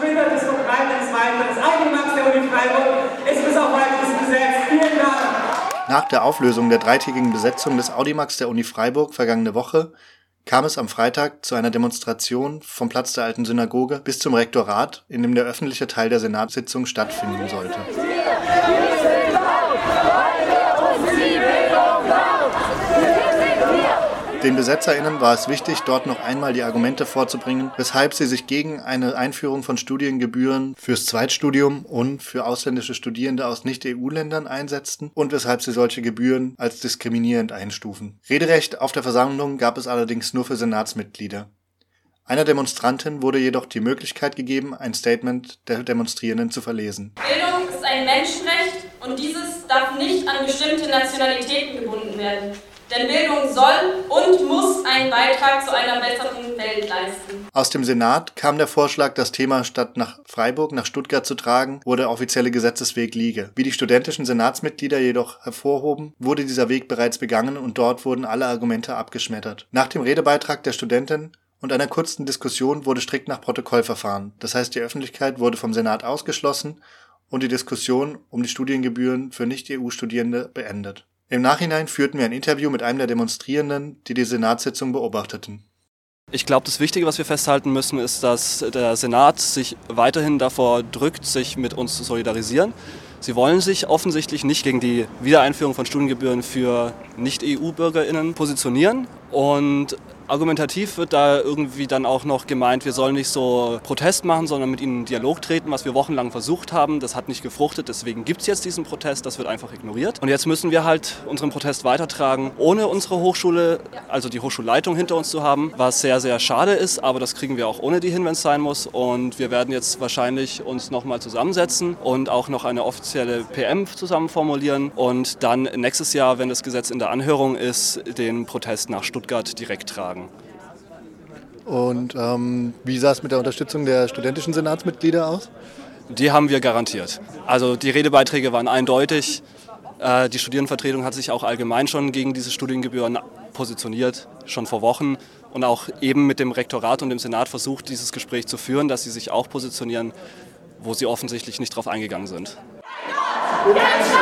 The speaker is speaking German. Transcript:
Twitter des Verbreitens weiter. Das Audimax der Uni Freiburg ist bis weiteres besetzt. Vielen Dank. Nach der Auflösung der dreitägigen Besetzung des Audimax der Uni Freiburg vergangene Woche kam es am Freitag zu einer Demonstration vom Platz der alten Synagoge bis zum Rektorat, in dem der öffentliche Teil der Senatssitzung stattfinden sollte. Den BesetzerInnen war es wichtig, dort noch einmal die Argumente vorzubringen, weshalb sie sich gegen eine Einführung von Studiengebühren fürs Zweitstudium und für ausländische Studierende aus Nicht-EU-Ländern einsetzten und weshalb sie solche Gebühren als diskriminierend einstufen. Rederecht auf der Versammlung gab es allerdings nur für Senatsmitglieder. Einer Demonstrantin wurde jedoch die Möglichkeit gegeben, ein Statement der Demonstrierenden zu verlesen. Bildung ist ein Menschenrecht und dieses darf nicht an bestimmte Nationalitäten gebunden werden. Denn Bildung soll und muss einen Beitrag zu einer besseren Welt leisten. Aus dem Senat kam der Vorschlag, das Thema statt nach Freiburg nach Stuttgart zu tragen, wo der offizielle Gesetzesweg liege. Wie die studentischen Senatsmitglieder jedoch hervorhoben, wurde dieser Weg bereits begangen und dort wurden alle Argumente abgeschmettert. Nach dem Redebeitrag der Studentin und einer kurzen Diskussion wurde strikt nach Protokoll verfahren. Das heißt, die Öffentlichkeit wurde vom Senat ausgeschlossen und die Diskussion um die Studiengebühren für Nicht-EU-Studierende beendet. Im Nachhinein führten wir ein Interview mit einem der Demonstrierenden, die die Senatssitzung beobachteten. Ich glaube, das Wichtige, was wir festhalten müssen, ist, dass der Senat sich weiterhin davor drückt, sich mit uns zu solidarisieren. Sie wollen sich offensichtlich nicht gegen die Wiedereinführung von Studiengebühren für Nicht-EU-BürgerInnen positionieren und Argumentativ wird da irgendwie dann auch noch gemeint, wir sollen nicht so Protest machen, sondern mit ihnen in Dialog treten, was wir wochenlang versucht haben. Das hat nicht gefruchtet, deswegen gibt es jetzt diesen Protest, das wird einfach ignoriert. Und jetzt müssen wir halt unseren Protest weitertragen, ohne unsere Hochschule, also die Hochschulleitung hinter uns zu haben, was sehr, sehr schade ist, aber das kriegen wir auch ohne die hin, wenn es sein muss. Und wir werden jetzt wahrscheinlich uns nochmal zusammensetzen und auch noch eine offizielle PM zusammen formulieren und dann nächstes Jahr, wenn das Gesetz in der Anhörung ist, den Protest nach Stuttgart direkt tragen. Und ähm, wie sah es mit der Unterstützung der studentischen Senatsmitglieder aus? Die haben wir garantiert. Also die Redebeiträge waren eindeutig. Äh, die Studierendenvertretung hat sich auch allgemein schon gegen diese Studiengebühren positioniert, schon vor Wochen. Und auch eben mit dem Rektorat und dem Senat versucht, dieses Gespräch zu führen, dass sie sich auch positionieren, wo sie offensichtlich nicht darauf eingegangen sind. Jetzt,